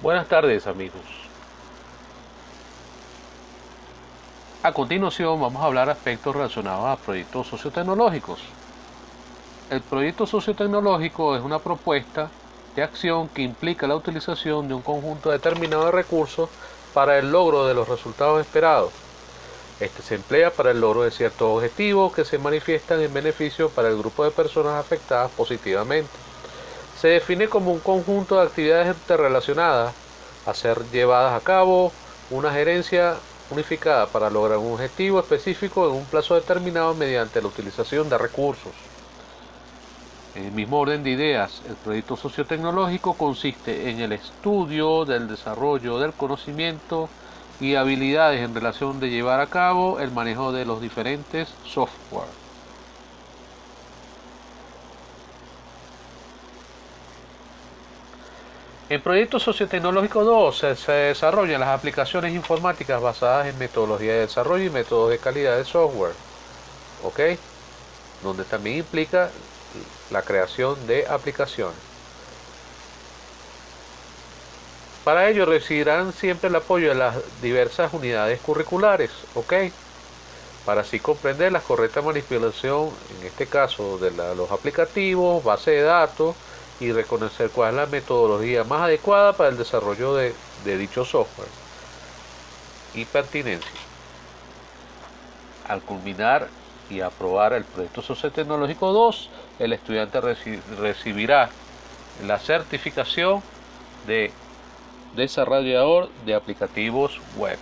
Buenas tardes amigos. A continuación vamos a hablar aspectos relacionados a proyectos sociotecnológicos. El proyecto sociotecnológico es una propuesta de acción que implica la utilización de un conjunto determinado de recursos para el logro de los resultados esperados. Este se emplea para el logro de ciertos objetivos que se manifiestan en beneficio para el grupo de personas afectadas positivamente. Se define como un conjunto de actividades interrelacionadas a ser llevadas a cabo, una gerencia unificada para lograr un objetivo específico en un plazo determinado mediante la utilización de recursos. En el mismo orden de ideas, el proyecto sociotecnológico consiste en el estudio del desarrollo del conocimiento y habilidades en relación de llevar a cabo el manejo de los diferentes software. En Proyecto Sociotecnológico 2 se, desarrollan las aplicaciones informáticas basadas en metodología de desarrollo y métodos de calidad de software, ¿ok? Donde también implica la creación de aplicaciones. Para ello recibirán siempre el apoyo de las diversas unidades curriculares, ¿ok? Para así comprender la correcta manipulación, en este caso de los aplicativos, base de datos, y reconocer cuál es la metodología más adecuada para el desarrollo de, dicho software y pertinencia. Al culminar y aprobar el proyecto sociotecnológico 2, el estudiante recibirá la certificación de desarrollador de aplicativos web.